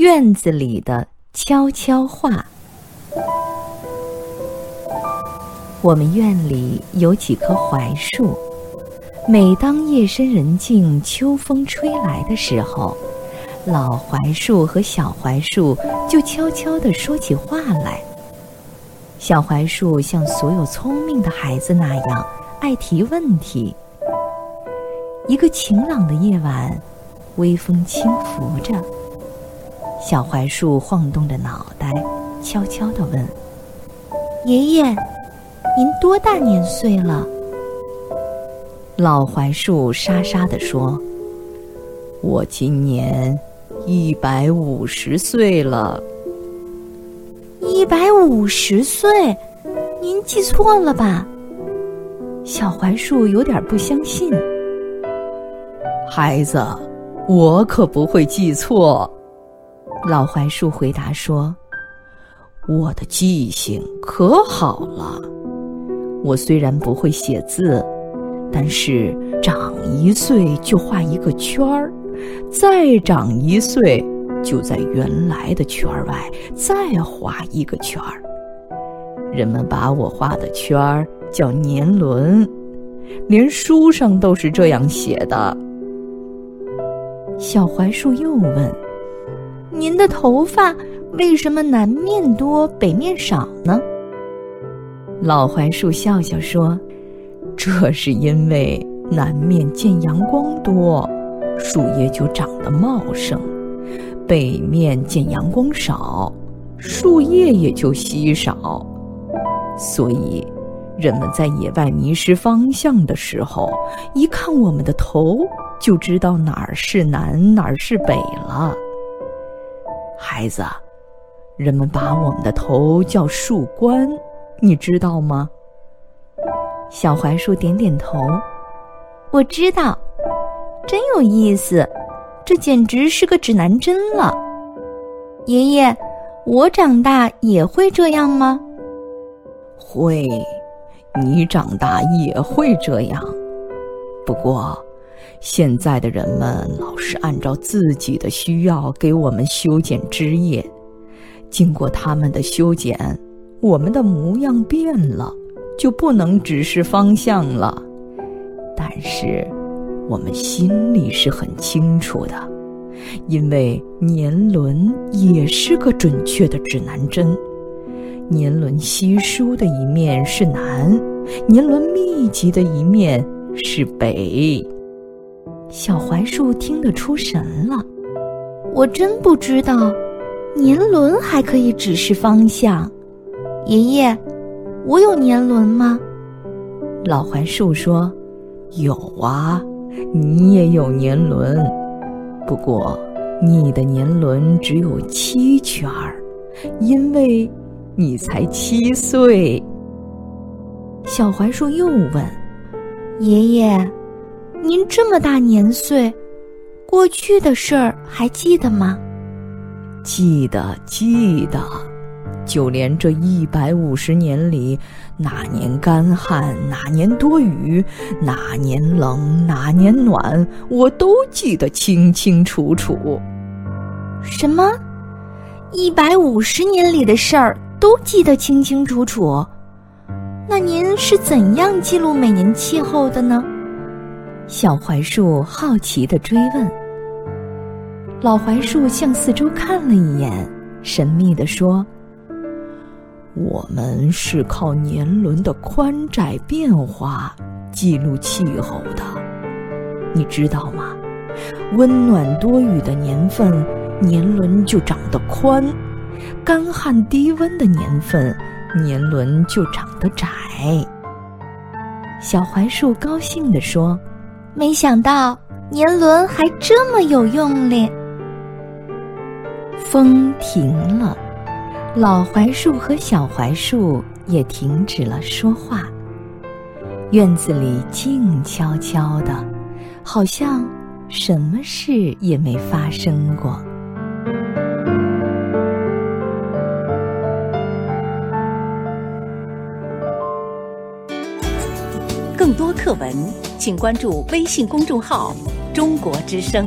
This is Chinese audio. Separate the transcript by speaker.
Speaker 1: 院子里的悄悄话。我们院里有几棵槐树，每当夜深人静、秋风吹来的时候，老槐树和小槐树就悄悄地说起话来。小槐树像所有聪明的孩子那样爱提问题。一个晴朗的夜晚，微风轻拂着。小槐树晃动着脑袋，悄悄地问：“
Speaker 2: 爷爷，您多大年岁了？”
Speaker 1: 老槐树沙沙地说：“我今年一百五十岁了。”
Speaker 2: 一百五十岁？您记错了吧？
Speaker 1: 小槐树有点不相信。孩子，我可不会记错。老槐树回答说：“我的记性可好了。我虽然不会写字，但是长一岁就画一个圈儿，再长一岁就在原来的圈儿外再画一个圈儿。人们把我画的圈儿叫年轮，连书上都是这样写的。”小槐树又问。
Speaker 2: 您的头发为什么南面多北面少呢？
Speaker 1: 老槐树笑笑说：“这是因为南面见阳光多，树叶就长得茂盛；北面见阳光少，树叶也就稀少。所以，人们在野外迷失方向的时候，一看我们的头，就知道哪儿是南，哪儿是北了。”孩子，人们把我们的头叫树冠，你知道吗？
Speaker 2: 小槐树点点头，我知道，真有意思，这简直是个指南针了。爷爷，我长大也会这样吗？
Speaker 1: 会，你长大也会这样。不过。现在的人们老是按照自己的需要给我们修剪枝叶，经过他们的修剪，我们的模样变了，就不能指示方向了。但是，我们心里是很清楚的，因为年轮也是个准确的指南针。年轮稀疏的一面是南，年轮密集的一面是北。小槐树听得出神了，
Speaker 2: 我真不知道，年轮还可以指示方向。爷爷，我有年轮吗？
Speaker 1: 老槐树说：“有啊，你也有年轮，不过你的年轮只有七圈儿，因为你才七岁。”
Speaker 2: 小槐树又问：“爷爷。”您这么大年岁，过去的事儿还记得吗？
Speaker 1: 记得，记得，就连这一百五十年里，哪年干旱，哪年多雨，哪年冷，哪年暖，我都记得清清楚楚。
Speaker 2: 什么？一百五十年里的事儿都记得清清楚楚？那您是怎样记录每年气候的呢？
Speaker 1: 小槐树好奇地追问。老槐树向四周看了一眼，神秘地说：“我们是靠年轮的宽窄变化记录气候的，你知道吗？温暖多雨的年份，年轮就长得宽；干旱低温的年份，年轮就长得窄。”
Speaker 2: 小槐树高兴地说。没想到年轮还这么有用哩。
Speaker 1: 风停了，老槐树和小槐树也停止了说话。院子里静悄悄的，好像什么事也没发生过。
Speaker 3: 更多课文。请关注微信公众号“中国之声”。